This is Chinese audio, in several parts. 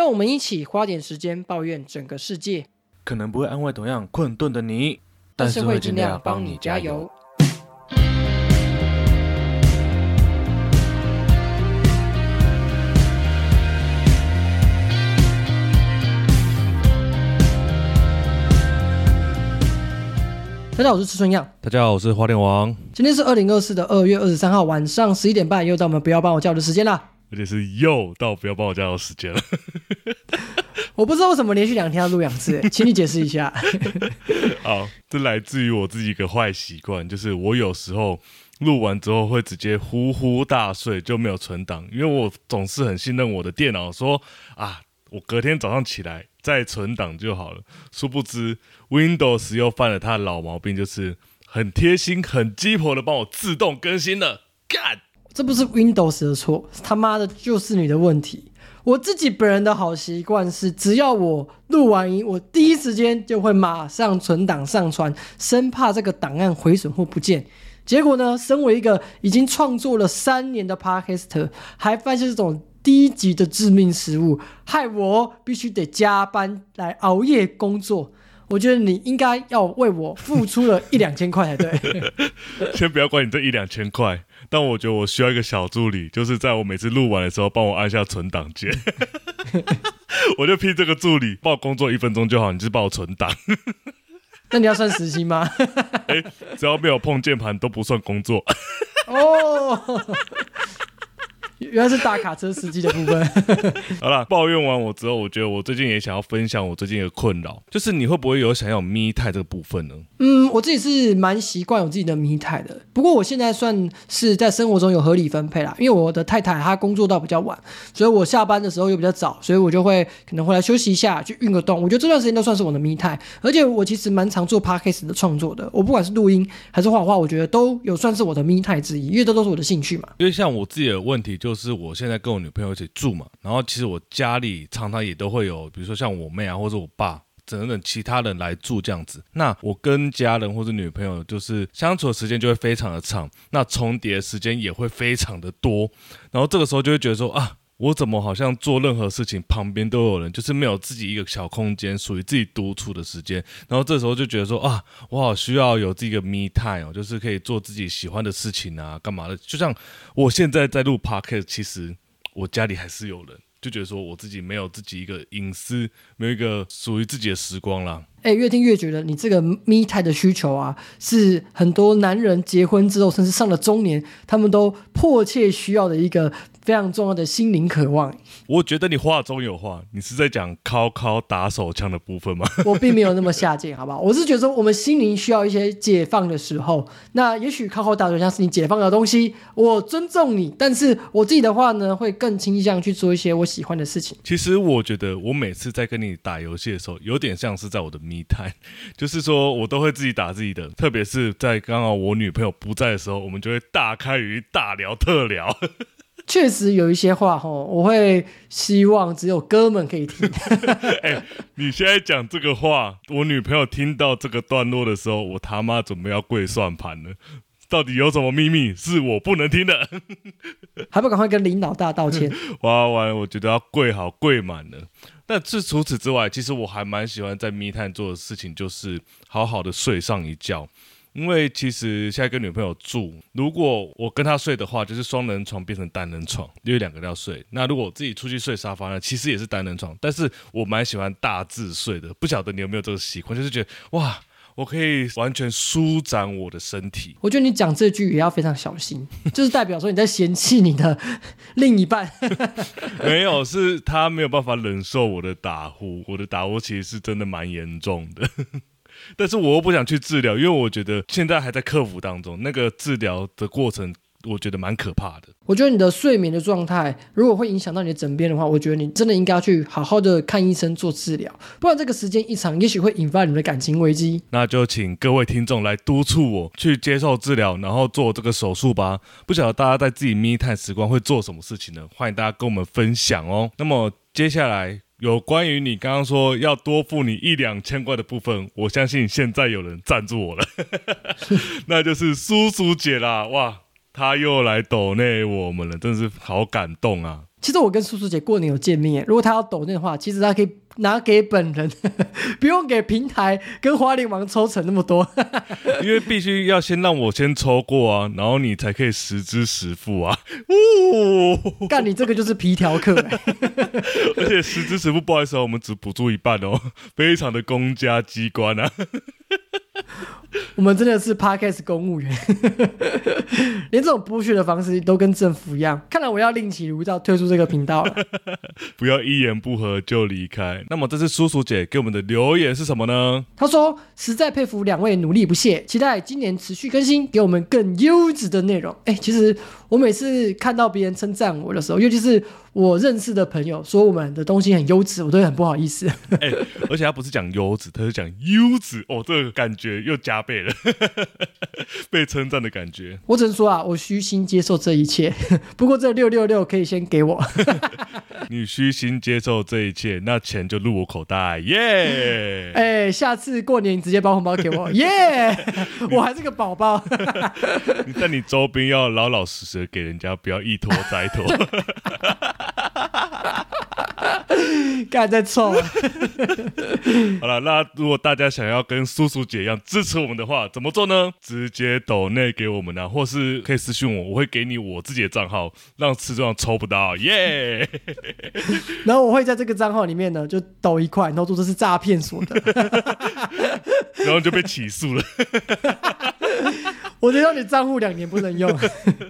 让我们一起花点时间抱怨整个世界，可能不会安慰同样困顿的你，但是会尽量帮你加油。。大家好，我是吃春样。大家好，我是花莲王，今天是二零二四的二月二十三号晚上十一点半，又到我们不要帮我叫的时间啦。而且是又到不要帮我加油时间了。我不知道为什么连续两天要录两次，请你解释一下。好，这来自于我自己一个坏习惯，就是我有时候录完之后会直接呼呼大睡，就没有存档，因为我总是很信任我的电脑说啊，我隔天早上起来再存档就好了。殊不知 Windows 又犯了它的老毛病，就是很贴心、很鸡婆的帮我自动更新了。干！这不是 Windows 的错，他妈的就是你的问题。我自己本人的好习惯是，只要我录完音，我第一时间就会马上存档上传，生怕这个档案毁损或不见。结果呢，身为一个已经创作了三年的 Podcaster，还犯下这种低级的致命失误，害我必须得加班来熬夜工作。我觉得你应该要为我付出了一两千块才对。先不要管你这一两千块，但我觉得我需要一个小助理，就是在我每次录完的时候，帮我按下存档键。我就批这个助理，帮我工作一分钟就好，你就是帮我存档。那你要算时薪吗？哎、只要没有碰键盘都不算工作。哦，原来是大卡车司机的部分。好了，抱怨完我之后，我觉得我最近也想要分享我最近的困扰，就是你会不会有想要咪态这个部分呢？嗯，我自己是蛮习惯有自己的迷态的，不过我现在算是在生活中有合理分配啦，因为我的太太她工作到比较晚，所以我下班的时候又比较早，所以我就会可能回来休息一下，去运个动。我觉得这段时间都算是我的迷态，而且我其实蛮常做 podcast 的创作的，我不管是录音还是画画，我觉得都有算是我的迷态之一，因为这都是我的兴趣嘛。因为像我自己的问题，就就是我现在跟我女朋友一起住嘛，然后其实我家里常常也都会有，比如说像我妹啊，或者我爸。等等，其他人来住这样子，那我跟家人或者女朋友就是相处的时间就会非常的长，那重叠的时间也会非常的多，然后这个时候就会觉得说啊，我怎么好像做任何事情旁边都有人，就是没有自己一个小空间，属于自己独处的时间。然后这时候就觉得说啊，我好需要有这个 me time，就是可以做自己喜欢的事情啊，干嘛的？就像我现在在录 podcast，其实我家里还是有人，就觉得说我自己没有自己一个隐私，没有一个属于自己的时光啦。哎，越听越觉得你这个 me time 的需求啊，是很多男人结婚之后，甚至上了中年，他们都迫切需要的一个非常重要的心灵渴望。我觉得你话中有话，你是在讲敲敲打手枪的部分吗？我并没有那么下贱，好不好？我是觉得说，我们心灵需要一些解放的时候，那也许靠靠打手枪是你解放的东西，我尊重你。但是我自己的话呢，会更倾向去做一些我喜欢的事情。其实我觉得，我每次在跟你打游戏的时候，有点像是在我的 me time，就是说我都会自己打自己的，特别是在刚好我女朋友不在的时候，我们就会大开语大聊特聊。确实有一些话吼，我会希望只有哥们可以听。你现在讲这个话，我女朋友听到这个段落的时候，我他妈准备要跪算盘了。到底有什么秘密是我不能听的？还不赶快跟林老大道歉？哇完，我觉得要跪好跪满了。但是除此之外，其实我还蛮喜欢在密探做的事情，就是好好的睡上一觉。因为其实现在跟女朋友住，如果我跟她睡的话，就是双人床变成单人床，因为两个人要睡。那如果我自己出去睡沙发呢，其实也是单人床，但是我蛮喜欢大字睡的。不晓得你有没有这个习惯，就是觉得哇，我可以完全舒展我的身体。我觉得你讲这句也要非常小心，就是代表说你在嫌弃你的另一半。没有，是他没有办法忍受我的打呼，我的打呼其实是真的蛮严重的。但是我又不想去治疗，因为我觉得现在还在克服当中，那个治疗的过程，我觉得蛮可怕的。我觉得你的睡眠的状态，如果会影响到你的枕边的话，我觉得你真的应该要去好好的看医生做治疗，不然这个时间一长，也许会引发你们的感情危机。那就请各位听众来督促我去接受治疗，然后做这个手术吧。不晓得大家在自己密探时光会做什么事情呢？欢迎大家跟我们分享哦。那么接下来。有关于你刚刚说要多付你一两千块的部分，我相信现在有人赞助我了，那就是叔叔姐啦！哇，他又来抖内我们了，真是好感动啊！其实我跟叔叔姐过年有见面，如果他要抖那的话，其实他可以拿给本人，不用给平台跟花莲王抽成那么多。因为必须要先让我先抽过啊，然后你才可以实支实付啊。哦，干你这个就是皮条客、欸，而且实支实付，不好意思哦，我们只补助一半哦，非常的公家机关啊。我们真的是 podcast 公务员，连这种剥削的方式都跟政府一样。看来我要另起炉灶退出这个频道了。不要一言不合就离开。那么这次叔叔姐给我们的留言是什么呢？他说：“实在佩服两位努力不懈，期待今年持续更新，给我们更优质的内容。”哎，其实我每次看到别人称赞我的时候，尤其是我认识的朋友说我们的东西很优质，我都会很不好意思。哎、而且他不是讲优质，他是讲优质哦，这个感觉又加倍了，被称赞的感觉。我只能说啊，我虚心接受这一切。不过这六六六可以先给我。你虚心接受这一切，那钱就入我口袋，耶、哎，下次过年你直接包红包给我，耶！我还是个宝宝。你但你周边要老老实实地给人家，不要一拖再拖。干在臭。好了，那如果大家想要跟叔叔姐一样支持我们的话，怎么做呢？直接抖内给我们啊，或是可以私信我，我会给你我自己的账号，让吃壮抽不到，耶、然后我会在这个账号里面呢，就抖一块，然后说这是诈骗所得。然后就被起诉了。我就让你账户两年不能用。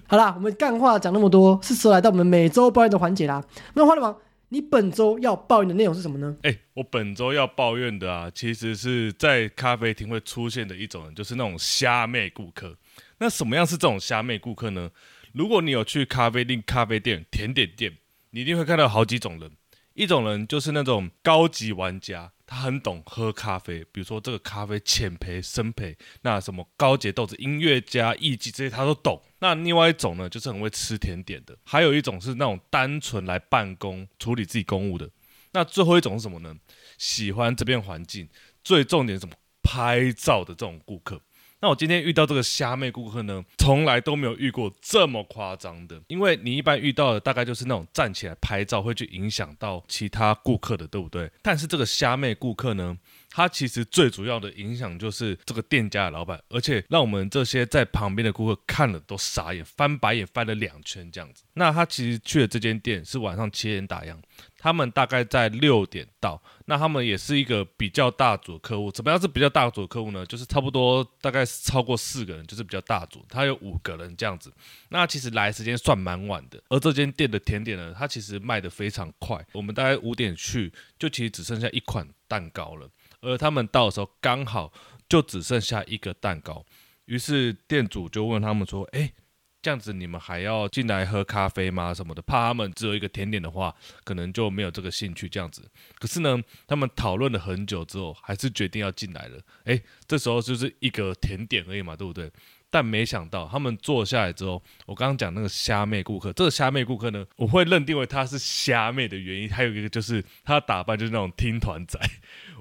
好啦，我们干话讲那么多，是时候来到我们每周抱怨的环节啦。那花了王，你本周要抱怨的内容是什么呢？哎、我本周要抱怨的啊，其实是在咖啡厅会出现的一种人，就是那种虾妹顾客。那什么样是这种虾妹顾客呢？如果你有去咖啡厅、咖啡店、甜点店，你一定会看到好几种人。一种人就是那种高级玩家，他很懂喝咖啡，比如说这个咖啡浅焙、深焙，那什么高阶豆子、音乐家、艺伎这些他都懂。那另外一种呢，就是很会吃甜点的，还有一种是那种单纯来办公、处理自己公务的。那最后一种是什么呢？喜欢这边环境，最重点是什么？拍照的这种顾客。那我今天遇到这个虾妹顾客呢，从来都没有遇过这么夸张的，因为你一般遇到的大概就是那种站起来拍照会去影响到其他顾客的，对不对？但是这个虾妹顾客呢，他其实最主要的影响就是这个店家的老板，而且让我们这些在旁边的顾客看了都傻眼，翻白眼翻了两圈这样子。那他其实去的这间店是晚上七点打烊，他们大概在六点到，那他们也是一个比较大组的客户。怎么样是比较大组的客户呢？就是差不多大概是超过四个人，就是比较大组，他有五个人这样子。那其实来时间算蛮晚的，而这间店的甜点呢，它其实卖的非常快。我们大概五点去，就其实只剩下一款蛋糕了，而他们到的时候刚好就只剩下一个蛋糕。于是店主就问他们说：“哎、这样子你们还要进来喝咖啡吗？什么的？怕他们只有一个甜点的话，可能就没有这个兴趣这样子。可是呢，他们讨论了很久之后，还是决定要进来了。诶，这时候就是一个甜点而已嘛，对不对？但没想到他们坐下来之后，我刚刚讲那个虾妹顾客，这个虾妹顾客呢，我会认定为他是虾妹的原因，还有一个就是他打扮就是那种听团仔。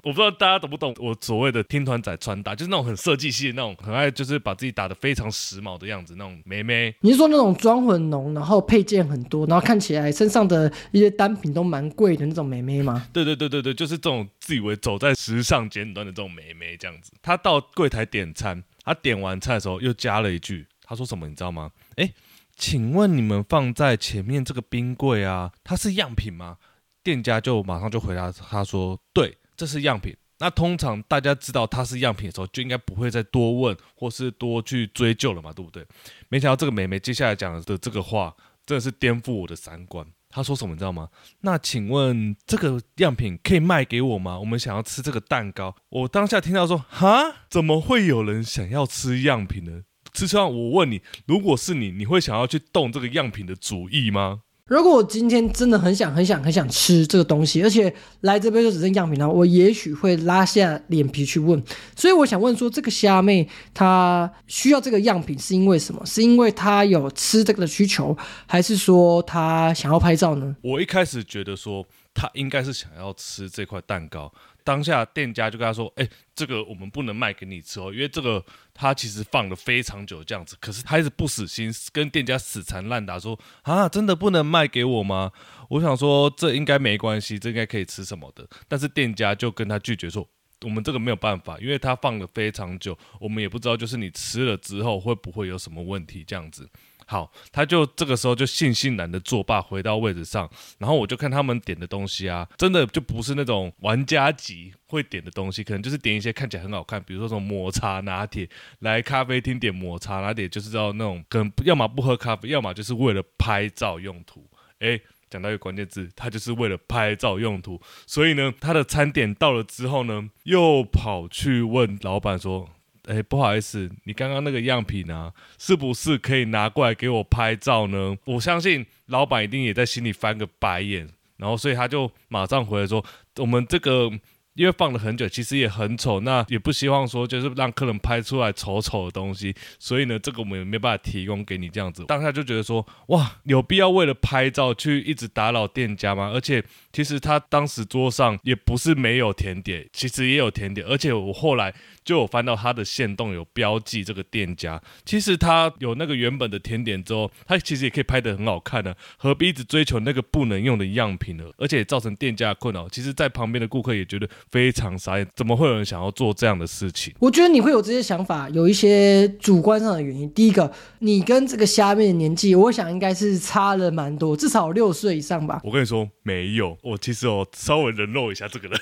我不知道大家懂不懂我所谓的听团仔穿搭，就是那种很设计系的那种，很爱就是把自己打得非常时髦的样子，那种妹妹。你是说那种妆很浓，然后配件很多，然后看起来身上的一些单品都蛮贵的那种美眉吗？对对对对对，就是这种自以为走在时尚尖端的这种美眉这样子。她到柜台点餐，她点完菜的时候又加了一句，她说什么你知道吗？哎，请问你们放在前面这个冰柜啊，它是样品吗？店家就马上就回答他说，对，这是样品。那通常大家知道它是样品的时候，就应该不会再多问或是多去追究了嘛，对不对？没想到这个美眉接下来讲的这个话，真的是颠覆我的三观。她说什么你知道吗？那请问这个样品可以卖给我吗？我们想要吃这个蛋糕。我当下听到说，哈，怎么会有人想要吃样品呢？吃实上，我问你，如果是你，你会想要去动这个样品的主意吗？如果我今天真的很想、很想、很想吃这个东西，而且来这边就只剩样品了，我也许会拉下脸皮去问。所以我想问说，这个虾妹她需要这个样品是因为什么？是因为她有吃这个的需求，还是说她想要拍照呢？我一开始觉得说她应该是想要吃这块蛋糕。当下店家就跟他说：“哎，这个我们不能卖给你吃哦，因为这个他其实放了非常久这样子。”可是他一直不死心，跟店家死缠烂打说：“啊，真的不能卖给我吗？”我想说这应该没关系，这应该可以吃什么的。但是店家就跟他拒绝说：“我们这个没有办法，因为他放了非常久，我们也不知道就是你吃了之后会不会有什么问题这样子。”好，他就这个时候就悻悻然的作罢，回到位置上。然后我就看他们点的东西啊，真的就不是那种玩家级会点的东西，可能就是点一些看起来很好看，比如说什么抹茶拿铁，来咖啡厅点抹茶拿铁，就是道那种可能要么不喝咖啡，要么就是为了拍照用途。诶，讲到一个关键字，他就是为了拍照用途。所以呢，他的餐点到了之后呢，又跑去问老板说。哎，不好意思，你刚刚那个样品呢，是不是可以拿过来给我拍照呢？我相信老板一定也在心里翻个白眼，然后所以他就马上回来说，我们这个。因为放了很久，其实也很丑，那也不希望说就是让客人拍出来丑丑的东西，所以呢，这个我们也没办法提供给你这样子。当下就觉得说，哇，有必要为了拍照去一直打扰店家吗？而且其实他当时桌上也不是没有甜点，其实也有甜点，而且我后来就有翻到他的线动有标记这个店家，其实他有那个原本的甜点之后，他其实也可以拍得很好看的，何必一直追求那个不能用的样品呢？而且造成店家困扰，其实在旁边的顾客也觉得。非常傻眼，怎么会有人想要做这样的事情？我觉得你会有这些想法，有一些主观上的原因。第一个，你跟这个虾面的年纪，我想应该是差了蛮多，至少六岁以上吧。我跟你说，没有，我其实我稍微人肉一下这个人，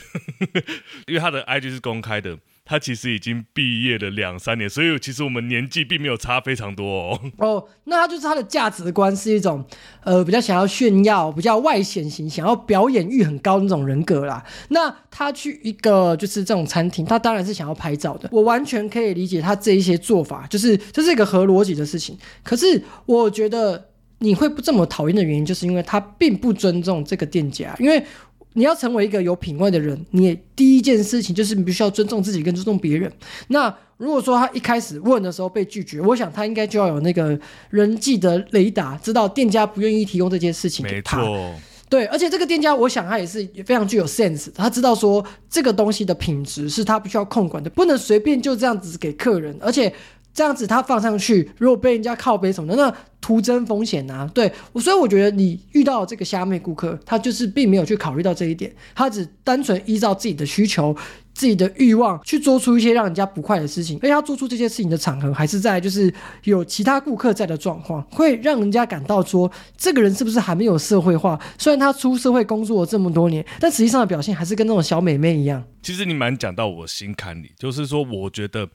因为他的 IG 是公开的。他其实已经毕业了两三年，所以其实我们年纪并没有差非常多哦。哦，那他就是他的价值观是一种，呃，比较想要炫耀、比较外显型、想要表演欲很高那种人格啦。那他去一个就是这种餐厅，他当然是想要拍照的。我完全可以理解他这一些做法，就是这是一个合逻辑的事情。可是我觉得你会不这么讨厌的原因，就是因为他并不尊重这个店家，因为。你要成为一个有品味的人，你第一件事情就是你必须要尊重自己跟尊重别人。那如果说他一开始问的时候被拒绝，我想他应该就要有那个人际的雷达，知道店家不愿意提供这件事情给他。对，而且这个店家，我想他也是非常具有 sense，他知道说这个东西的品质是他必须要控管的，不能随便就这样子给客人，而且。这样子他放上去，如果被人家靠背什么的，那徒增风险呐。对，所以我觉得你遇到这个虾妹顾客，他就是并没有去考虑到这一点，他只单纯依照自己的需求、自己的欲望去做出一些让人家不快的事情。而且他做出这些事情的场合，还是在就是有其他顾客在的状况，会让人家感到说这个人是不是还没有社会化？虽然他出社会工作了这么多年，但实际上的表现还是跟那种小美眉一样。其实你蛮讲到我心坎里，就是说我觉得。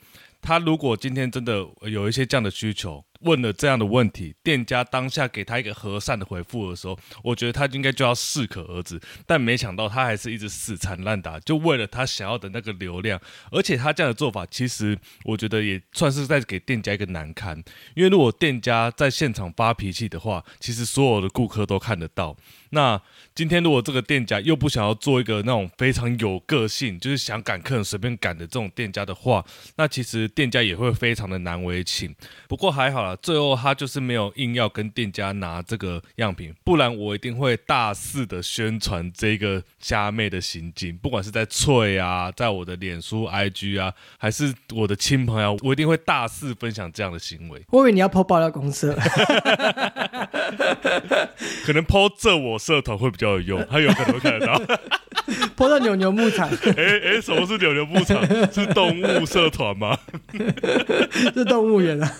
他如果今天真的有一些这样的需求。问了这样的问题，店家当下给他一个和善的回复的时候，我觉得他应该就要适可而止。但没想到他还是一直死缠烂打，就为了他想要的那个流量。而且他这样的做法，其实我觉得也算是在给店家一个难堪。因为如果店家在现场发脾气的话，其实所有的顾客都看得到。那今天如果这个店家又不想要做一个那种非常有个性，就是想赶客人随便赶的这种店家的话，那其实店家也会非常的难为情。不过还好啦。最后他就是没有硬要跟店家拿这个样品，不然我一定会大肆的宣传这个虾妹的行径，不管是在脆啊，在我的脸书、IG 啊，还是我的亲朋友，我一定会大肆分享这样的行为。我以为你要抛爆料公司，可能抛这我社团会比较有用，他有可能会看得到。泼到牛牛牧场，哎哎，什么是牛牛牧场？是动物社团吗？是动物园啊。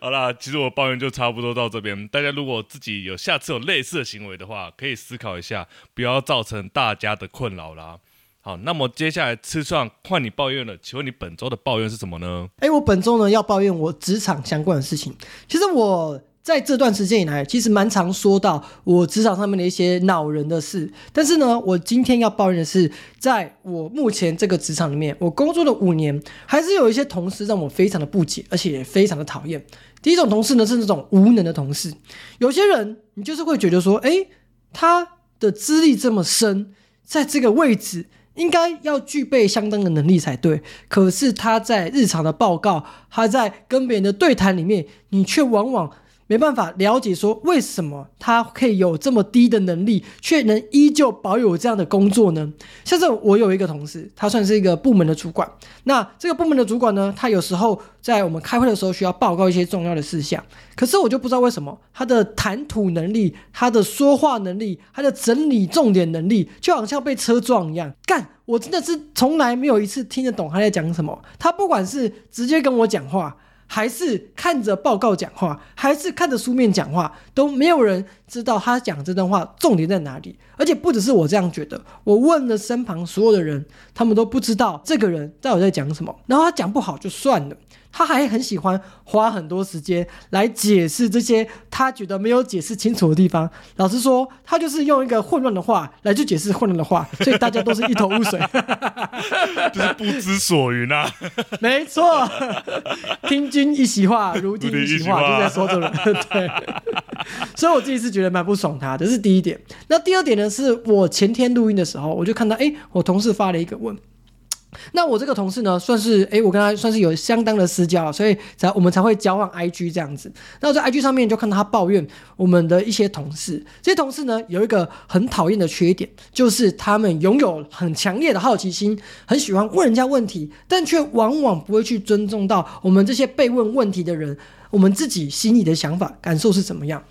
好啦，其实我抱怨就差不多到这边。大家如果自己有下次有类似的行为的话，可以思考一下，不要造成大家的困扰啦。好，那么接下来吃串换你抱怨了，请问你本周的抱怨是什么呢？哎，我本周呢要抱怨我职场相关的事情。其实我。在这段时间以来，其实蛮常说到我职场上面的一些恼人的事。但是呢，我今天要抱怨的是，在我目前这个职场里面，我工作了五年，还是有一些同事让我非常的不解，而且也非常的讨厌。第一种同事呢，是那种无能的同事。有些人，你就是会觉得说，诶，他的资历这么深，在这个位置应该要具备相当的能力才对。可是他在日常的报告，他在跟别人的对谈里面，你却往往。没办法了解说为什么他可以有这么低的能力，却能依旧保有这样的工作呢？像是我有一个同事，他算是一个部门的主管。那这个部门的主管呢，他有时候在我们开会的时候需要报告一些重要的事项，可是我就不知道为什么他的谈吐能力、他的说话能力、他的整理重点能力，就好像被车撞一样。干，我真的是从来没有一次听得懂他在讲什么。他不管是直接跟我讲话。还是看着报告讲话，还是看着书面讲话，都没有人知道他讲这段话重点在哪里。而且不只是我这样觉得，我问了身旁所有的人，他们都不知道这个人到底在讲什么。然后他讲不好就算了。他还很喜欢花很多时间来解释这些他觉得没有解释清楚的地方。老实说，他就是用一个混乱的话来去解释混乱的话，所以大家都是一头雾水，就是不知所云啊。没错，听君一席话，如听一席话，就在说这个。对，所以我自己是觉得蛮不爽他，这是第一点。那第二点呢，是我前天录音的时候，我就看到，哎，我同事发了一个问。那我这个同事呢，算是哎，我跟他算是有相当的私交，所以才我们才会交换 IG 这样子。那我在 IG 上面就看到他抱怨我们的一些同事，这些同事呢有一个很讨厌的缺点，就是他们拥有很强烈的好奇心，很喜欢问人家问题，但却往往不会去尊重到我们这些被问问题的人，我们自己心里的想法感受是怎么样。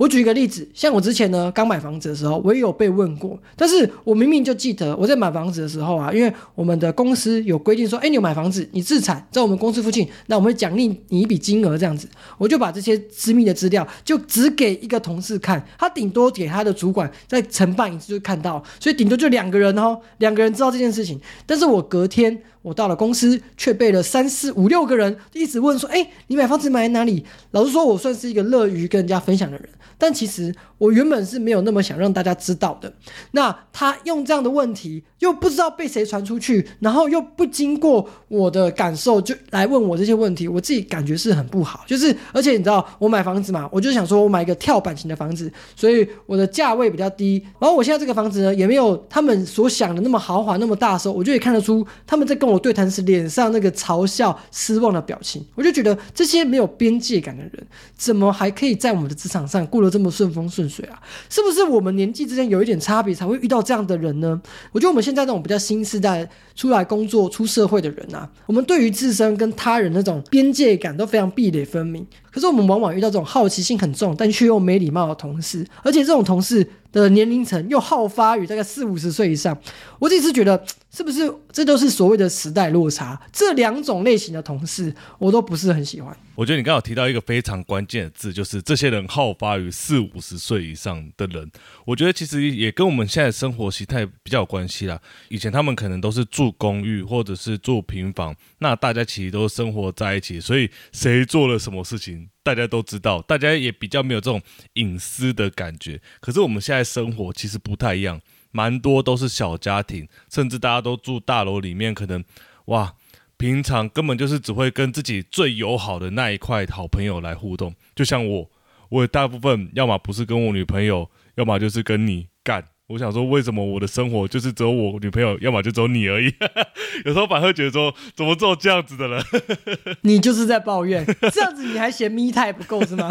我举一个例子，像我之前呢刚买房子的时候，我也有被问过，但是我明明就记得我在买房子的时候啊，因为我们的公司有规定说，哎，你有买房子，你自产在我们公司附近，那我们会奖励你一笔金额这样子，我就把这些私密的资料就只给一个同事看，他顶多给他的主管在承办一次就看到，所以顶多就两个人哦，两个人知道这件事情，但是我隔天我到了公司，却被了三四五六个人一直问说，哎，你买房子买在哪里？老实说，我算是一个乐于跟人家分享的人。但其实我原本是没有那么想让大家知道的。那他用这样的问题，又不知道被谁传出去，然后又不经过我的感受就来问我这些问题，我自己感觉是很不好。就是，而且你知道，我买房子嘛，我就想说我买一个跳板型的房子，所以我的价位比较低。然后我现在这个房子呢，也没有他们所想的那么豪华、那么大的时候，我就也看得出他们在跟我对谈时脸上那个嘲笑、失望的表情。我就觉得这些没有边界感的人，怎么还可以在我们的职场上过得？这么顺风顺水啊，是不是我们年纪之间有一点差别才会遇到这样的人呢？我觉得我们现在这种比较新时代出来工作、出社会的人啊，我们对于自身跟他人那种边界感都非常壁垒分明。可是我们往往遇到这种好奇心很重但却又没礼貌的同事，而且这种同事的年龄层又好发于大概四五十岁以上。我自己是觉得，是不是这都是所谓的时代落差？这两种类型的同事，我都不是很喜欢。我觉得你刚好提到一个非常关键的字，就是这些人好发于四五十岁以上的人。我觉得其实也跟我们现在生活习态比较有关系啦。以前他们可能都是住公寓或者是住平房，那大家其实都生活在一起，所以谁做了什么事情，大家都知道，大家也比较没有这种隐私的感觉。可是我们现在生活其实不太一样，蛮多都是小家庭，甚至大家都住大楼里面，可能哇。平常根本就是只会跟自己最友好的那一块好朋友来互动，就像我，我大部分要么不是跟我女朋友，要么就是跟你干。我想说，为什么我的生活就是只有我女朋友，要么就只有你而已？有时候反而觉得说，怎么做这样子的人？你就是在抱怨，这样子你还嫌咪太不够是吗？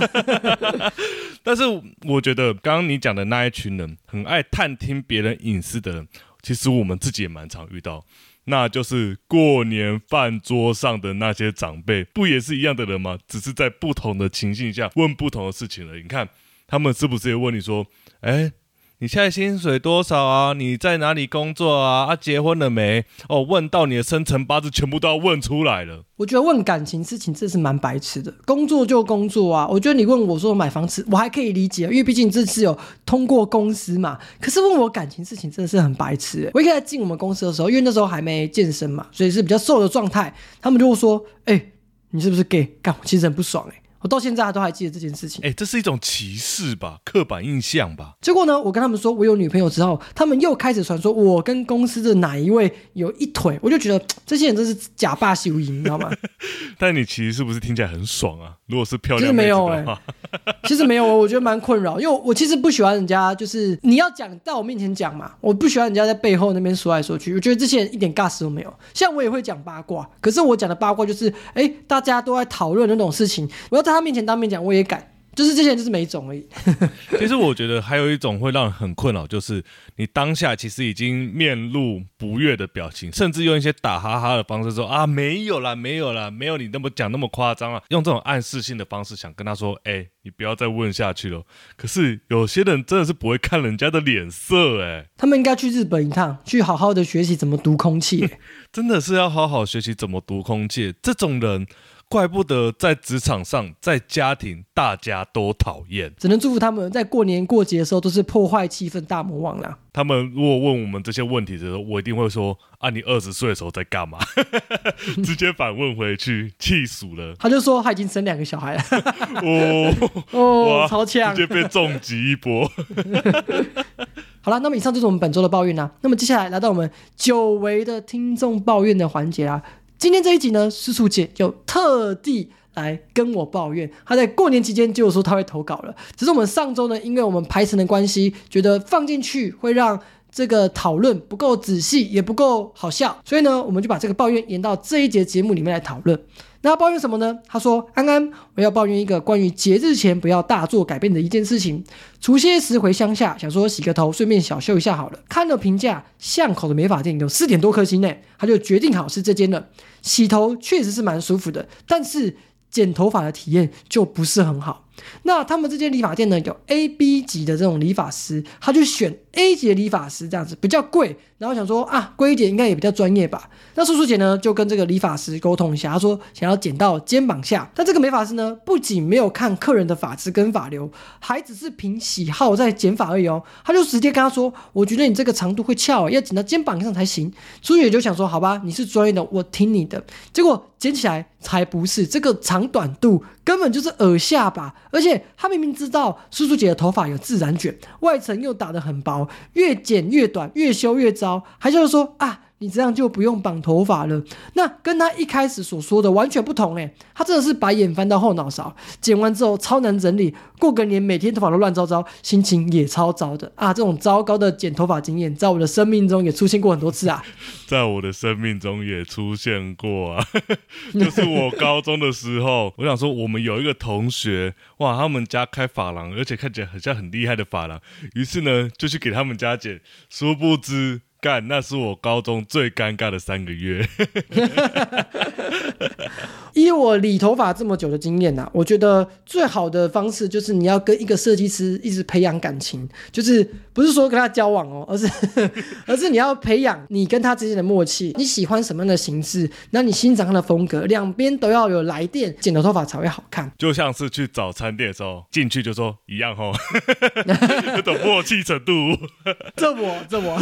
但是我觉得，刚刚你讲的那一群人，很爱探听别人隐私的人，其实我们自己也蛮常遇到。那就是过年饭桌上的那些长辈，不也是一样的人吗？只是在不同的情境下问不同的事情了。你看，他们是不是也问你说：“哎？”你现在薪水多少啊？你在哪里工作啊？啊，结婚了没？哦，问到你的生辰八字，全部都要问出来了。我觉得问感情事情，这是蛮白痴的。工作就工作啊。我觉得你问我说买房子，我还可以理解，因为毕竟这次有通过公司嘛。可是问我感情事情，真的是很白痴。我一开始进我们公司的时候，因为那时候还没健身嘛，所以是比较瘦的状态。他们就会说：“哎，你是不是 gay？” 干，我其实很不爽哎。我到现在都还记得这件事情。哎，这是一种歧视吧，刻板印象吧。结果呢，我跟他们说我有女朋友之后，他们又开始传说我跟公司的哪一位有一腿，我就觉得这些人真是假霸修淫，你知道吗？但你其实是不是听起来很爽啊？如果是漂亮，没有哎，其实没有，我觉得蛮困扰，因为我其实不喜欢人家就是你要讲在我面前讲嘛，我不喜欢人家在背后那边说来说去，我觉得这些人一点 gas 都没有。像我也会讲八卦，可是我讲的八卦就是，哎，大家都在讨论那种事情，我要。在他面前当面讲我也敢，就是这些人就是没种而已。其实我觉得还有一种会让人很困扰，就是你当下其实已经面露不悦的表情，甚至用一些打哈哈的方式说啊没有啦，没有啦，没有你那么讲那么夸张啊，用这种暗示性的方式想跟他说，哎，你不要再问下去了。可是有些人真的是不会 看人家的脸色，哎，他们应该去日本一趟，去好好的学习怎么读空气。真的是要好好学习怎么读空气，这种人。怪不得在职场上，在家庭大家都讨厌，只能祝福他们在过年过节的时候都是破坏气氛大魔王啦。他们如果问我们这些问题的时候，我一定会说：啊，你二十岁的时候在干嘛？直接反问回去，气死了。他就说他已经生两个小孩了。哦 哦，超强，直接被重击一波。好了，那么以上就是我们本周的抱怨啦。那么接下来来到我们久违的听众抱怨的环节啦。今天这一集呢，叔叔姐就特地来跟我抱怨，她在过年期间就说她会投稿了。只是我们上周呢，因为我们排程的关系，觉得放进去会让这个讨论不够仔细，也不够好笑，所以呢，我们就把这个抱怨延到这一节节目里面来讨论。那抱怨什么呢？他说：“安安，我要抱怨一个关于节日前不要大做改变的一件事情。除夕时回乡下，想说洗个头，顺便小休一下好了。看了评价，巷口的美发店有四点多颗星呢，他就决定好是这间了。洗头确实是蛮舒服的，但是剪头发的体验就不是很好。”那他们这间理发店呢，有 A、B 级的这种理发师，他就选 A 级的理发师，这样子比较贵。然后想说啊，贵一点应该也比较专业吧。那叔叔姐呢，就跟这个理发师沟通一下，他说想要剪到肩膀下。但这个美发师呢，不仅没有看客人的发质跟发流，还只是凭喜好在剪发而已哦。他就直接跟他说，我觉得你这个长度会翘，要剪到肩膀上才行。叔叔姐就想说，好吧，你是专业的，我听你的。结果剪起来才不是，这个长短度根本就是耳下巴。而且他明明知道叔叔姐的头发有自然卷，外层又打得很薄，越剪越短，越修越糟，还就是说啊。你这样就不用绑头发了，那跟他一开始所说的完全不同诶，他真的是把眼翻到后脑勺，剪完之后超难整理，过个年每天头发都乱糟糟，心情也超糟的啊！这种糟糕的剪头发经验，在我的生命中也出现过很多次啊，在我的生命中也出现过啊，就是我高中的时候，我想说我们有一个同学，哇，他们家开发廊，而且看起来很像很厉害的发廊，于是呢就去给他们家剪，殊不知。干，那是我高中最尴尬的三个月。以我理头发这么久的经验呐，我觉得最好的方式就是你要跟一个设计师一直培养感情，就是不是说跟他交往哦，而是 而是你要培养你跟他之间的默契。你喜欢什么样的形式，那你欣赏他的风格，两边都要有来电，剪的头发才会好看。就像是去早餐店的时候，进去就说一样哦，那种默契程度。这我这我。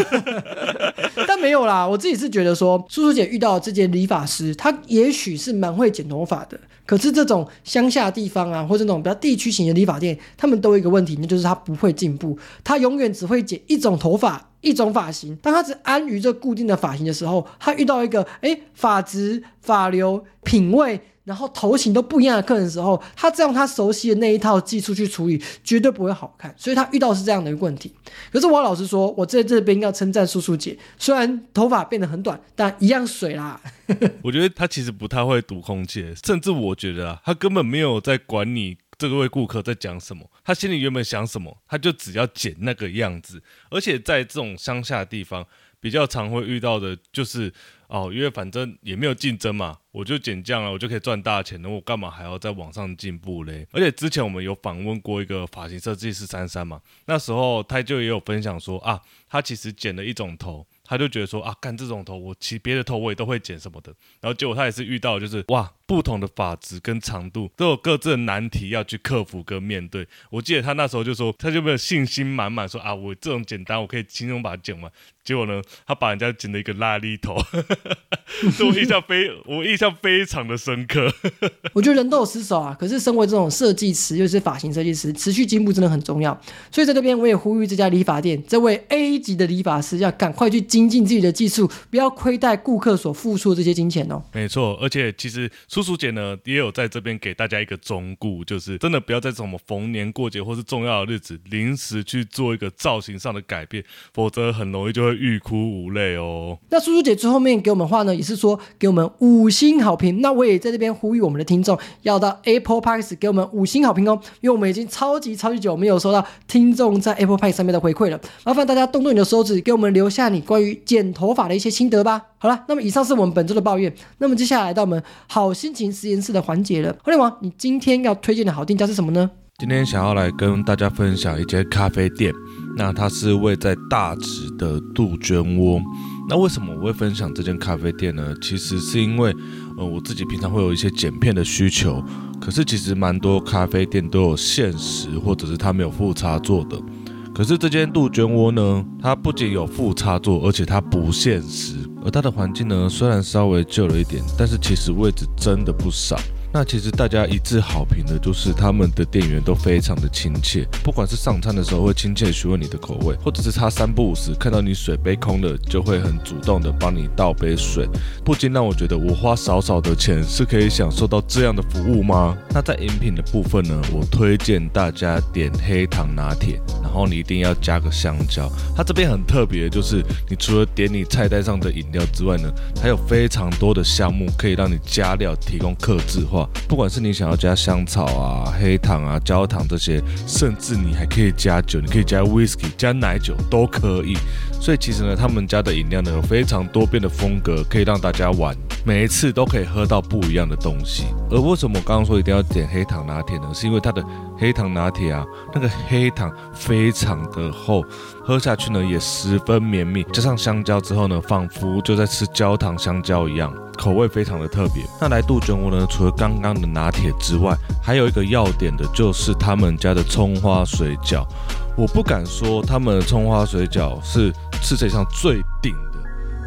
但没有啦，我自己是觉得说，叔叔姐遇到这件理发师，他也许是蛮会剪头发的。可是这种乡下地方啊，或者那种比较地区型的理发店，他们都有一个问题，那就是他不会进步，他永远只会剪一种头发、一种发型。当他只安于这固定的发型的时候，他遇到一个哎发质、发流、品味。然后头型都不一样的客人的时候，他再用他熟悉的那一套技术去处理，绝对不会好看。所以他遇到是这样的一个问题。可是我老实说，我在这边要称赞叔叔姐，虽然头发变得很短，但一样水啦。我觉得他其实不太会读空气，甚至我觉得啊，他根本没有在管你这位顾客在讲什么，他心里原本想什么，他就只要剪那个样子。而且在这种乡下的地方，比较常会遇到的就是。哦，因为反正也没有竞争嘛，我就减降了，我就可以赚大钱了，我干嘛还要在网上进步嘞？而且之前我们有访问过一个发型设计师珊珊嘛，那时候他就也有分享说啊，他其实剪了一种头。他就觉得说啊，干这种头，我其别的头我也都会剪什么的。然后结果他也是遇到，就是哇，不同的发质跟长度都有各自的难题要去克服跟面对。我记得他那时候就说，他就没有信心满满说啊，我这种简单，我可以轻松把它剪完。结果呢，他把人家剪了一个拉力头，我印象非 我印象非常的深刻。我觉得人都有失手啊，可是身为这种设计师，又是发型设计师，持续进步真的很重要。所以在这边我也呼吁这家理发店这位 A 级的理发师要赶快去精进自己的技术，不要亏待顾客所付出的这些金钱哦。没错，而且其实叔叔姐呢也有在这边给大家一个忠告，就是真的不要在什么逢年过节或是重要的日子临时去做一个造型上的改变，否则很容易就会。欲哭无泪哦。那叔叔姐最后面给我们话呢，也是说给我们五星好评。那我也在这边呼吁我们的听众，要到 Apple Park 给我们五星好评哦，因为我们已经超级超级久没有收到听众在 Apple Park 上面的回馈了。麻烦大家动动你的手指，给我们留下你关于剪头发的一些心得吧。好了，那么以上是我们本周的抱怨。那么接下来到我们好心情实验室的环节了。互联网，你今天要推荐的好店家是什么呢？今天想要来跟大家分享一间咖啡店，那它是位在大直的杜鹃窝。那为什么我会分享这间咖啡店呢？其实是因为，呃，我自己平常会有一些剪片的需求，可是其实蛮多咖啡店都有限时，或者是它没有副插座的。可是这间杜鹃窝呢，它不仅有副插座，而且它不限时，而它的环境呢，虽然稍微旧了一点，但是其实位置真的不少。那其实大家一致好评的就是他们的店员都非常的亲切，不管是上餐的时候会亲切询问你的口味，或者是他三不五时看到你水杯空了，就会很主动的帮你倒杯水，不禁让我觉得我花少少的钱是可以享受到这样的服务吗？那在饮品的部分呢，我推荐大家点黑糖拿铁，然后你一定要加个香蕉。它这边很特别，就是你除了点你菜单上的饮料之外呢，还有非常多的项目可以让你加料，提供客制化。不管是你想要加香草啊、黑糖啊、焦糖这些，甚至你还可以加酒，你可以加 whisky、加奶酒都可以。所以其实呢，他们家的饮料呢有非常多变的风格，可以让大家玩，每一次都可以喝到不一样的东西。而为什么我刚刚说一定要点黑糖拿铁呢？是因为它的黑糖拿铁啊，那个黑糖非常的厚，喝下去呢也十分绵密，加上香蕉之后呢，仿佛就在吃焦糖香蕉一样。口味非常的特别。那来杜鹃窝呢，除了刚刚的拿铁之外，还有一个要点的就是他们家的葱花水饺。我不敢说他们的葱花水饺是世界上最顶，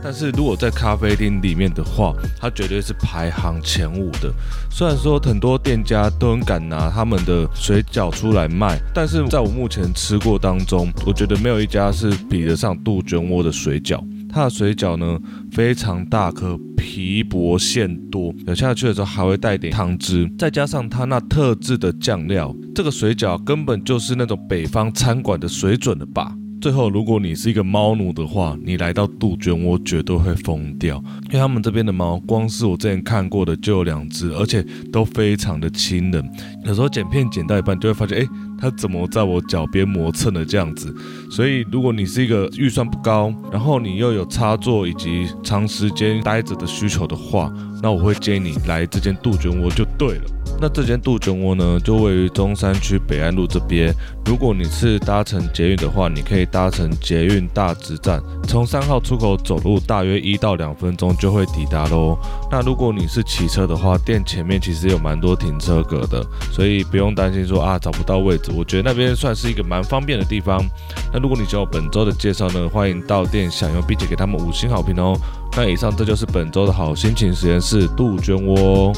但是如果在咖啡厅里面的话，它绝对是排行前五的。虽然说很多店家都很敢拿他们的水饺出来卖，但是在我目前吃过当中，我觉得没有一家是比得上杜鹃窝的水饺。它的水饺呢非常大颗，皮薄馅多，咬下去的时候还会带点汤汁，再加上它那特制的酱料，这个水饺根本就是那种北方餐馆的水准了吧。最后，如果你是一个猫奴的话，你来到杜鹃窝绝对会疯掉，因为他们这边的猫，光是我之前看过的就有两只，而且都非常的亲人。有时候剪片剪到一半，就会发现，哎，它怎么在我脚边磨蹭的这样子？所以，如果你是一个预算不高，然后你又有插座以及长时间待着的需求的话，那我会建议你来这间杜鹃窝就对了。那这间杜鹃窝呢，就位于中山区北安路这边。如果你是搭乘捷运的话，你可以搭乘捷运大直站，从三号出口走路大约一到两分钟就会抵达喽。那如果你是骑车的话，店前面其实有蛮多停车格的，所以不用担心说啊找不到位置。我觉得那边算是一个蛮方便的地方。那如果你喜欢本周的介绍呢，欢迎到店享用，并且给他们五星好评哦。那以上这就是本周的好心情实验室杜鹃窝。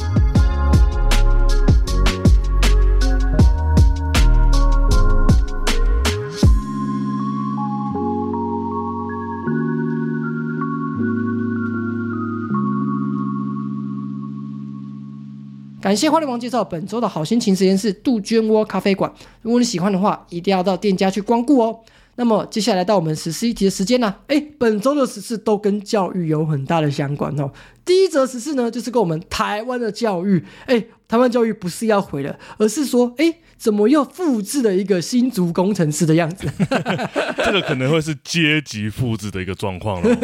感谢花莲王介绍本周的好心情实验室杜鹃窝咖啡馆。如果你喜欢的话，一定要到店家去光顾哦。那么接下来到我们十四一题的时间呢？哎，本周的十四都跟教育有很大的相关哦。第一则十四呢，就是跟我们台湾的教育，哎，台湾教育不是要毁了，而是说，哎。怎么又复制了一个新竹工程师的样子？这个可能会是阶级复制的一个状况了。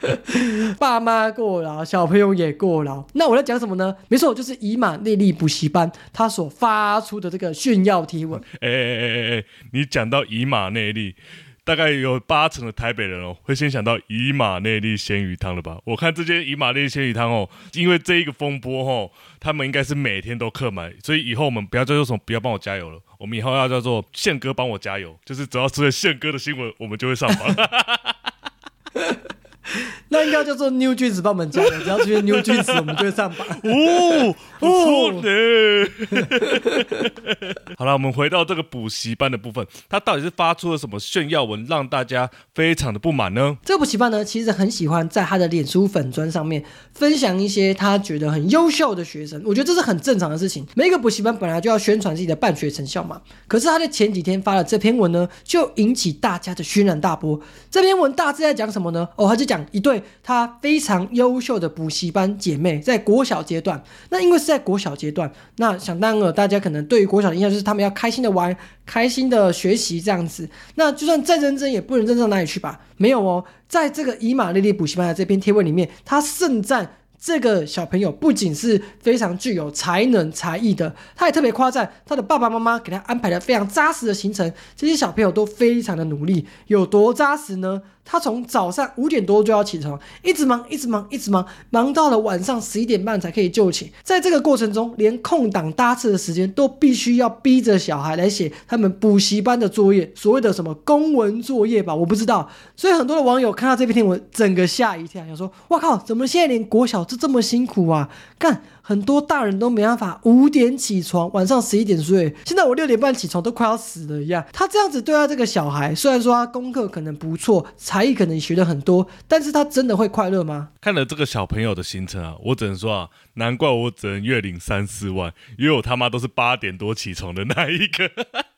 爸妈过劳，小朋友也过劳。那我在讲什么呢？没错，就是以马内利补习班他所发出的这个炫耀提文。哎哎哎哎哎，你讲到以马内利。大概有八成的台北人哦，会先想到以马内利鲜鱼汤了吧？我看这间以马内利鲜鱼汤哦，因为这一个风波哦，他们应该是每天都客满，所以以后我们不要叫做什么不要帮我加油了，我们以后要叫做宪哥帮我加油，就是只要出现宪哥的新闻，我们就会上榜。那应该叫做 New Jeans 帮我们加油，只要出现 New Jeans，我们就会上榜。哦，不错的。好了，我们回到这个补习班的部分，他到底是发出了什么炫耀文，让大家非常的不满呢？这个补习班呢，其实很喜欢在他的脸书粉砖上面分享一些他觉得很优秀的学生，我觉得这是很正常的事情。每一个补习班本来就要宣传自己的办学成效嘛，可是他在前几天发了这篇文呢，就引起大家的轩然大波。这篇文大致在讲什么呢？哦，他就讲一对他非常优秀的补习班姐妹在国小阶段，那因为是在国小阶段，那想当然了，大家可能对于国小的印象就是他们要开心的玩，开心的学习这样子。那就算再认真，也不能认真到哪里去吧？没有哦，在这个以马丽丽补习班的这篇贴文里面，他盛赞。这个小朋友不仅是非常具有才能才艺的，他也特别夸赞他的爸爸妈妈给他安排了非常扎实的行程。这些小朋友都非常的努力，有多扎实呢？他从早上五点多就要起床，一直忙，一直忙，一直忙，忙到了晚上十一点半才可以就寝。在这个过程中，连空档搭车的时间都必须要逼着小孩来写他们补习班的作业，所谓的什么公文作业吧，我不知道。所以很多的网友看到这篇文，整个吓一跳，想说：哇靠，怎么现在连国小就这么辛苦啊？干！很多大人都没办法五点起床，晚上十一点睡。现在我六点半起床都快要死了一样。他这样子对待这个小孩，虽然说他功课可能不错，才艺可能学的很多，但是他真的会快乐吗？看了这个小朋友的行程啊，我只能说啊，难怪我只能月领三四万，因为我他妈都是八点多起床的那一个，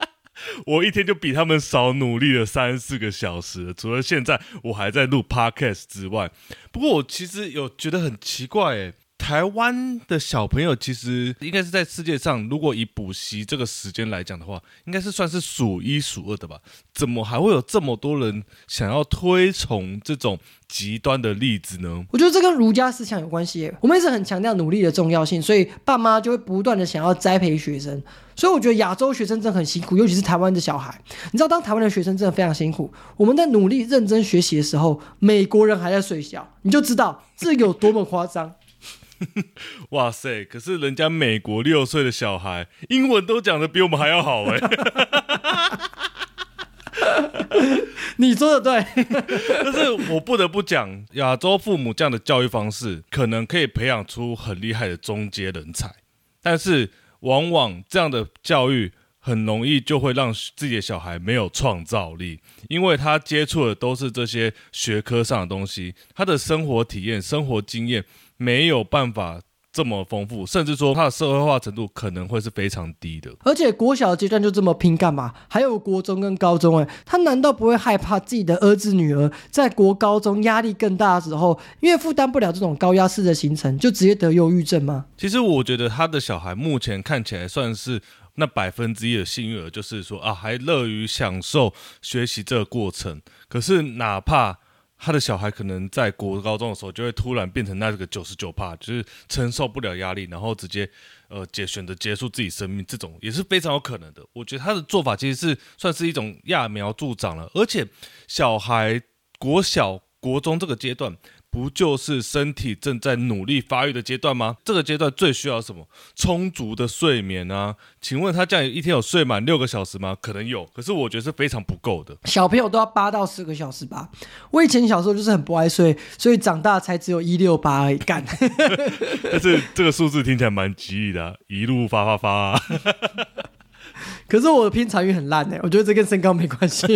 我一天就比他们少努力了三四个小时。除了现在我还在录 podcast 之外，不过我其实有觉得很奇怪诶。台湾的小朋友其实应该是在世界上，如果以补习这个时间来讲的话，应该是算是数一数二的吧？怎么还会有这么多人想要推崇这种极端的例子呢？我觉得这跟儒家思想有关系。我们一直很强调努力的重要性，所以爸妈就会不断的想要栽培学生。所以我觉得亚洲学生真的很辛苦，尤其是台湾的小孩。你知道，当台湾的学生真的非常辛苦，我们在努力认真学习的时候，美国人还在睡觉，你就知道这有多么夸张。哇塞！可是人家美国六岁的小孩英文都讲的比我们还要好哎。你说的对，但是我不得不讲，亚洲父母这样的教育方式可能可以培养出很厉害的中阶人才，但是往往这样的教育很容易就会让自己的小孩没有创造力，因为他接触的都是这些学科上的东西，他的生活体验、生活经验。没有办法这么丰富，甚至说他的社会化程度可能会是非常低的。而且国小阶段就这么拼干嘛？还有国中跟高中，哎，他难道不会害怕自己的儿子女儿在国高中压力更大的时候，因为负担不了这种高压式的行程，就直接得忧郁症吗？其实我觉得他的小孩目前看起来算是那百分之一的幸运儿，就是说啊，还乐于享受学习这个过程。可是哪怕他的小孩可能在国高中的时候，就会突然变成那个九十九帕，就是承受不了压力，然后直接呃结选择结束自己生命，这种也是非常有可能的。我觉得他的做法其实是算是一种揠苗助长了，而且小孩国小、国中这个阶段。不就是身体正在努力发育的阶段吗？这个阶段最需要什么？充足的睡眠啊！请问他这样一天有睡满六个小时吗？可能有，可是我觉得是非常不够的。小朋友都要八到十个小时吧。我以前小时候就是很不爱睡，所以长大才只有一六八而已。干，但是这个数字听起来蛮吉利的，一路发发发。可是我的拼残运很烂哎，我觉得这跟身高没关系。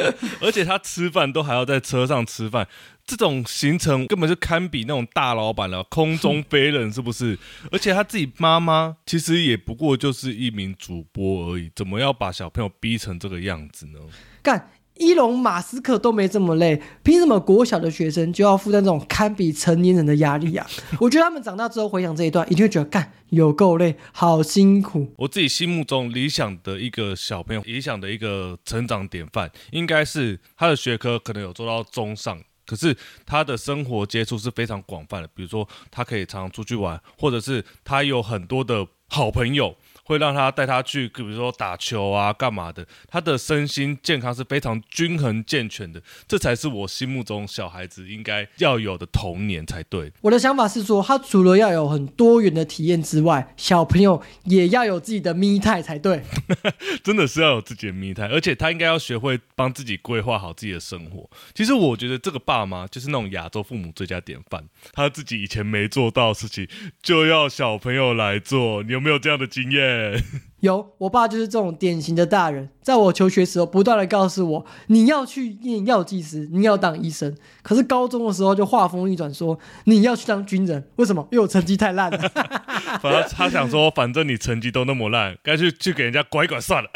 而且他吃饭都还要在车上吃饭。这种行程根本就堪比那种大老板了，空中飞人是不是？而且他自己妈妈其实也不过就是一名主播而已，怎么要把小朋友逼成这个样子呢？干，伊隆马斯克都没这么累，凭什么国小的学生就要负担这种堪比成年人的压力啊？我觉得他们长大之后回想这一段，一定会觉得干有够累，好辛苦。我自己心目中理想的一个小朋友，理想的一个成长典范，应该是他的学科可能有做到中上。可是他的生活接触是非常广泛的，比如说他可以常常出去玩，或者是他有很多的好朋友。会让他带他去，比如说打球啊，干嘛的？他的身心健康是非常均衡健全的，这才是我心目中小孩子应该要有的童年才对。我的想法是说，他除了要有很多元的体验之外，小朋友也要有自己的咪态才对。真的是要有自己的咪态，而且他应该要学会帮自己规划好自己的生活。其实我觉得这个爸妈就是那种亚洲父母最佳典范，他自己以前没做到的事情，就要小朋友来做。你有没有这样的经验？有，我爸就是这种典型的大人，在我求学时候不断的告诉我，你要去念药剂师，你要当医生。可是高中的时候就话锋一转，说你要去当军人，为什么？因为我成绩太烂了。反正他想说，反正你成绩都那么烂，干脆去给人家拐一拐算了。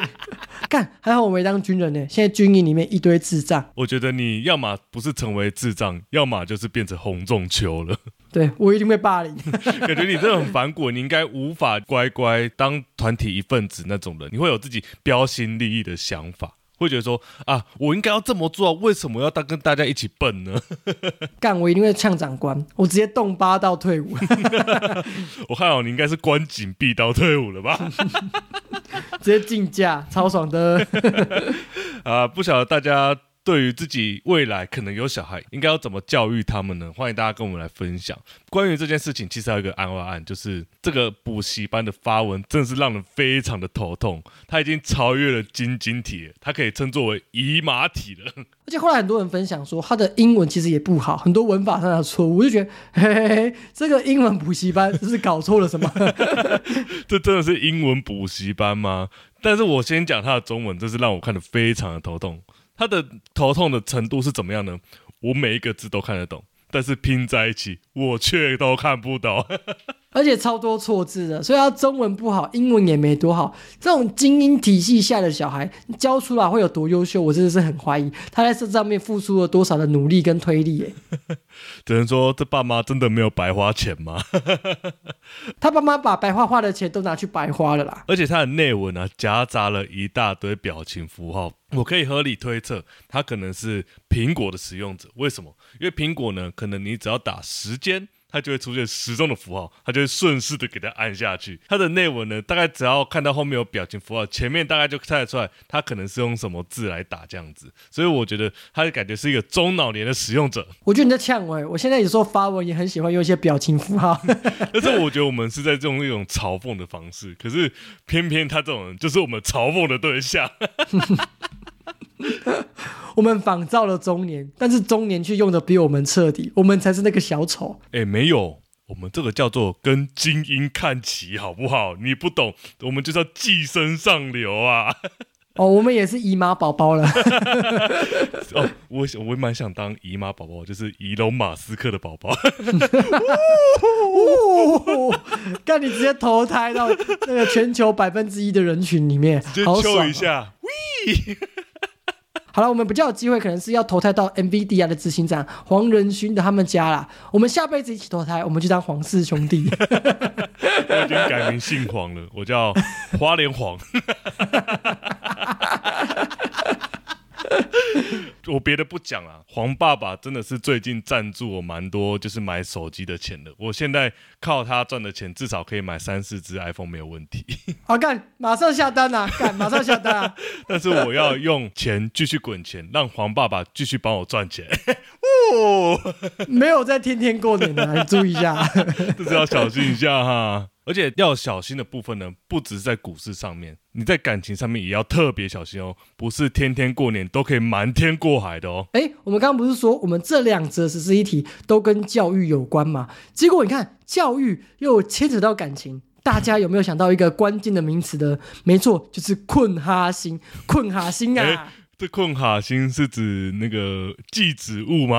干，还好我没当军人呢。现在军营里面一堆智障。我觉得你要么不是成为智障，要么就是变成红中球了。对我一定会霸凌。感觉你真的很反骨，你应该无法乖乖当团体一份子那种人，你会有自己标新立异的想法，会觉得说啊，我应该要这么做，为什么要当跟大家一起笨呢？干，我一定会呛长官，我直接动八到退伍。我看好，你应该是关紧闭到退伍了吧？直接竞价，超爽的。啊，不晓得大家。对于自己未来可能有小孩，应该要怎么教育他们呢？欢迎大家跟我们来分享。关于这件事情，其实还有一个案外案，就是这个补习班的发文真的是让人非常的头痛。他已经超越了晶晶体，他可以称作为姨妈体了。而且后来很多人分享说，他的英文其实也不好，很多文法上的错误。我就觉得，嘿嘿嘿，这个英文补习班是搞错了什么？这真的是英文补习班吗？但是我先讲他的中文，这是让我看的非常的头痛。他的头痛的程度是怎么样呢？我每一个字都看得懂，但是拼在一起我却都看不懂，而且超多错字的，所以他中文不好，英文也没多好。这种精英体系下的小孩教出来会有多优秀？我真的是很怀疑他在这上面付出了多少的努力跟推力。哎，只能说这爸妈真的没有白花钱吗？他爸妈把白花花的钱都拿去白花了啦。而且他的内文呢，夹杂了一大堆表情符号。我可以合理推测，他可能是苹果的使用者。为什么？因为苹果呢，可能你只要打时间。它就会出现时钟的符号，它就会顺势的给它按下去。它的内文呢，大概只要看到后面有表情符号，前面大概就猜得出来，它可能是用什么字来打这样子。所以我觉得它的感觉是一个中老年的使用者。我觉得你在呛我，我现在有时候发文也很喜欢用一些表情符号。但 是我觉得我们是在用一种嘲讽的方式，可是偏偏他这种人就是我们嘲讽的对象。我们仿造了中年，但是中年却用的比我们彻底，我们才是那个小丑。哎，没有，我们这个叫做跟精英看齐，好不好？你不懂，我们就是要寄生上流啊！哦，我们也是姨妈宝宝了。哦，我我蛮想当姨妈宝宝，就是伊隆马斯克的宝宝。看你直接投胎到那个全球百分之一的人群里面，好爽一下，喂！好了，我们比较有机会，可能是要投胎到 NVIDIA 的执行长黄仁勋的他们家啦。我们下辈子一起投胎，我们就当黄氏兄弟。我已经改名姓黄了，我叫花莲黄。我别的不讲啊，黄爸爸真的是最近赞助我蛮多，就是买手机的钱的。我现在靠他赚的钱，至少可以买三四只 iPhone 没有问题。好干，马上下单啊！干，马上下单啊！但是我要用钱继续滚钱，让黄爸爸继续帮我赚钱。哦，没有在天天过年的，你注意一下，这是要小心一下哈。而且要小心的部分呢，不只是在股市上面，你在感情上面也要特别小心哦。不是天天过年都可以瞒天过海的哦。哎，我们刚刚不是说我们这两则实施一题都跟教育有关吗？结果你看，教育又牵扯到感情，大家有没有想到一个关键的名词的？没错，就是困哈心，困哈心啊。这困卡星是指那个寄子物吗？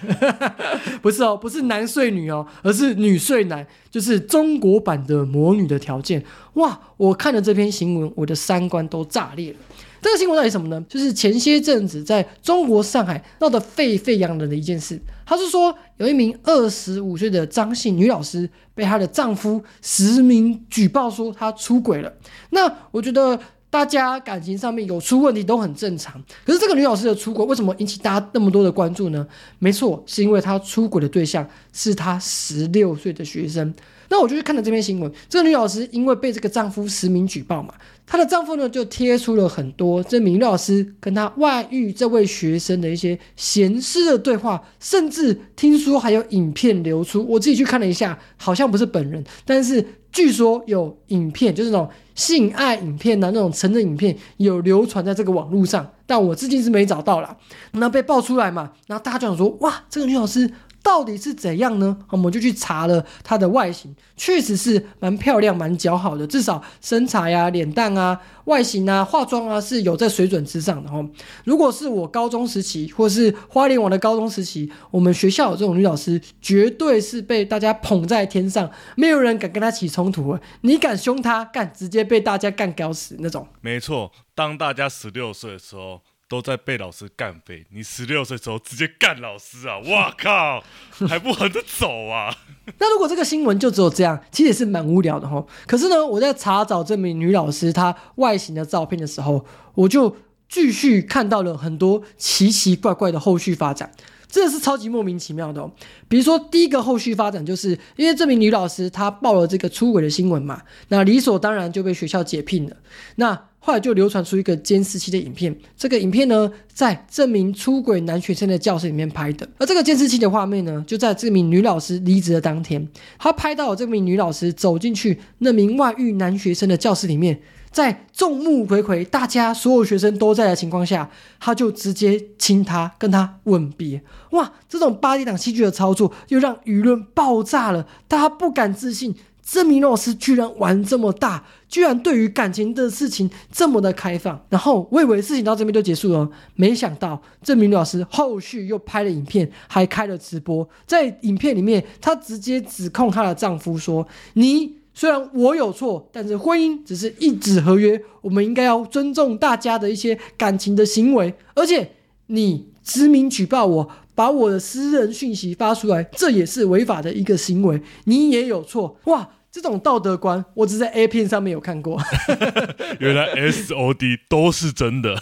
不是哦，不是男睡女哦，而是女睡男，就是中国版的魔女的条件。哇！我看了这篇新闻，我的三观都炸裂了。这个新闻到底什么呢？就是前些阵子在中国上海闹得沸沸扬扬的一件事。他是说，有一名二十五岁的张姓女老师被她的丈夫实名举报说她出轨了。那我觉得。大家感情上面有出问题都很正常，可是这个女老师的出轨为什么引起大家那么多的关注呢？没错，是因为她出轨的对象是她十六岁的学生。那我就去看了这篇新闻，这个女老师因为被这个丈夫实名举报嘛，她的丈夫呢就贴出了很多这名老师跟她外遇这位学生的一些闲事的对话，甚至听说还有影片流出。我自己去看了一下，好像不是本人，但是据说有影片，就是那种。性爱影片啊，那种成人影片有流传在这个网络上，但我至今是没找到啦。那被爆出来嘛，然后大家就想说，哇，这个女老师。到底是怎样呢？我们就去查了她的外形，确实是蛮漂亮、蛮姣好的，至少身材啊、脸蛋啊、外形啊、化妆啊是有在水准之上的哈。如果是我高中时期，或是花莲网的高中时期，我们学校有这种女老师，绝对是被大家捧在天上，没有人敢跟她起冲突。你敢凶她，干直接被大家干搞死那种。没错，当大家十六岁的时候。都在被老师干飞，你十六岁时候直接干老师啊！哇靠，还不横着走啊？那如果这个新闻就只有这样，其实也是蛮无聊的哈。可是呢，我在查找这名女老师她外形的照片的时候，我就继续看到了很多奇奇怪怪的后续发展，这是超级莫名其妙的哦。比如说，第一个后续发展就是因为这名女老师她报了这个出轨的新闻嘛，那理所当然就被学校解聘了。那后来就流传出一个监视器的影片，这个影片呢，在这名出轨男学生的教室里面拍的。而这个监视器的画面呢，就在这名女老师离职的当天，他拍到这名女老师走进去那名外遇男学生的教室里面，在众目睽睽、大家所有学生都在的情况下，他就直接亲她，跟她吻别。哇，这种八点档戏剧的操作，又让舆论爆炸了，大家不敢置信。这名老师居然玩这么大，居然对于感情的事情这么的开放。然后我以为事情到这边就结束了，没想到这名老师后续又拍了影片，还开了直播。在影片里面，她直接指控她的丈夫说：“你虽然我有错，但是婚姻只是一纸合约，我们应该要尊重大家的一些感情的行为。而且你实名举报我。”把我的私人讯息发出来，这也是违法的一个行为，你也有错哇！这种道德观，我只在 A 片上面有看过。原来 S O D 都是真的。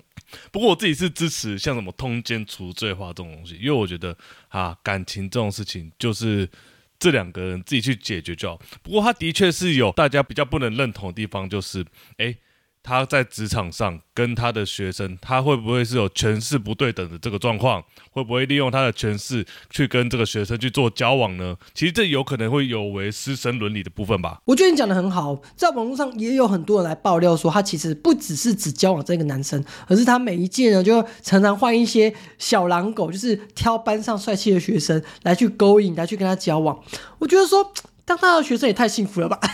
不过我自己是支持像什么通奸除罪化这种东西，因为我觉得啊，感情这种事情就是这两个人自己去解决就好。不过他的确是有大家比较不能认同的地方，就是哎。他在职场上跟他的学生，他会不会是有权势不对等的这个状况？会不会利用他的权势去跟这个学生去做交往呢？其实这有可能会有违师生伦理的部分吧。我觉得你讲的很好，在网络上也有很多人来爆料说，他其实不只是只交往这个男生，而是他每一届呢就常常换一些小狼狗，就是挑班上帅气的学生来去勾引，来去跟他交往。我觉得说。当他的学生也太幸福了吧！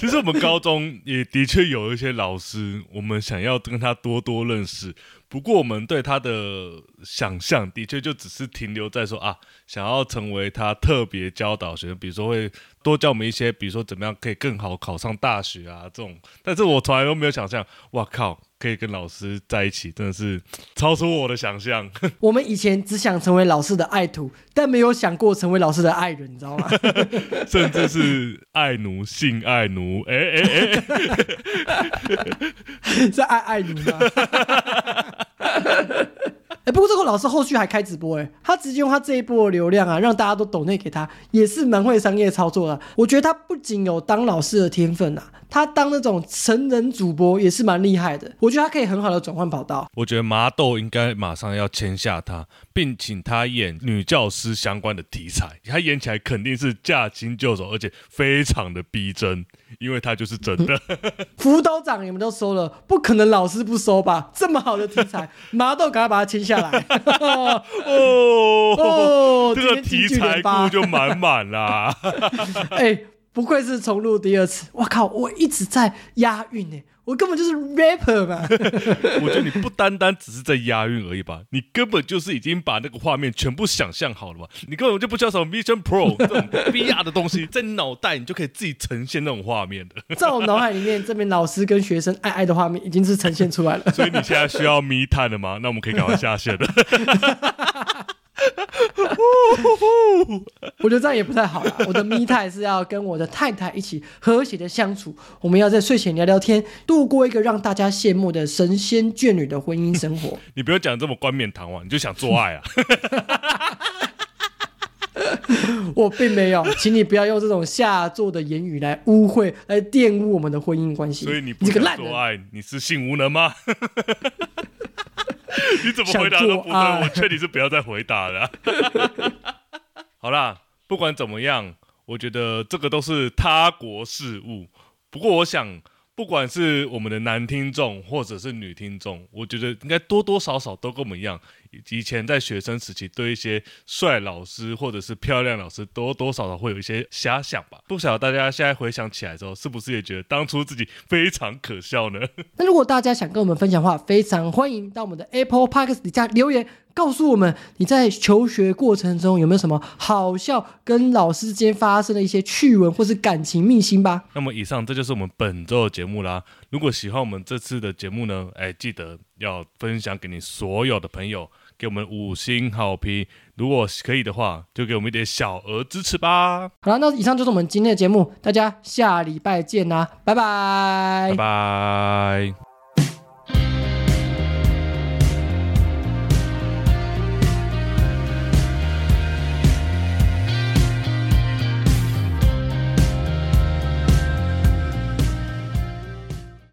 其实我们高中也的确有一些老师，我们想要跟他多多认识。不过我们对他的想象的确就只是停留在说啊，想要成为他特别教导学生，比如说会多教我们一些，比如说怎么样可以更好考上大学啊这种。但是我从来都没有想象，哇靠！可以跟老师在一起，真的是 超出我的想象。我们以前只想成为老师的爱徒，但没有想过成为老师的爱人，你知道吗？甚至是爱奴、性爱奴。哎哎哎，是爱爱奴吗？哎，不过这个老师后续还开直播，哎，他直接用他这一波的流量啊，让大家都抖内给他，也是蛮会商业操作的。我觉得他不仅有当老师的天分啊。他当那种成人主播也是蛮厉害的，我觉得他可以很好的转换跑道。我觉得麻豆应该马上要签下他，并请他演女教师相关的题材，他演起来肯定是驾轻就熟，而且非常的逼真，因为他就是真的。辅导长你们都收了，不可能老师不收吧？这么好的题材，麻豆赶快把它签下来。哦哦，这个题材库就满满啦。哎。不愧是重录第二次，我靠，我一直在押韵呢，我根本就是 rapper 嘛。我觉得你不单单只是在押韵而已吧，你根本就是已经把那个画面全部想象好了吧？你根本就不需要什么 Vision Pro 这种 VR 的东西，在脑袋你就可以自己呈现那种画面的。在我脑海里面，这边老师跟学生爱爱的画面已经是呈现出来了。所以你现在需要密探了吗？那我们可以赶快下线了。我觉得这样也不太好啦。我的咪太是要跟我的太太一起和谐的相处，我们要在睡前聊聊天，度过一个让大家羡慕的神仙眷侣的婚姻生活。你不要讲这么冠冕堂皇，你就想做爱啊？我并没有，请你不要用这种下作的言语来污秽、来玷污我们的婚姻关系。所以你不想做爱，你是性无能吗？你怎么回答都不对，我劝你是不要再回答了。好啦，不管怎么样，我觉得这个都是他国事务。不过我想。不管是我们的男听众或者是女听众，我觉得应该多多少少都跟我们一样，以前在学生时期对一些帅老师或者是漂亮老师多多少少会有一些遐想吧。不晓得大家现在回想起来之后，是不是也觉得当初自己非常可笑呢？那如果大家想跟我们分享的话，非常欢迎到我们的 Apple Podcast 底下留言。告诉我们你在求学过程中有没有什么好笑跟老师之间发生的一些趣闻或是感情秘辛吧。那么以上这就是我们本周的节目啦。如果喜欢我们这次的节目呢，哎，记得要分享给你所有的朋友，给我们五星好评。如果可以的话，就给我们一点小额支持吧。好了，那以上就是我们今天的节目，大家下礼拜见啦，拜拜，拜拜。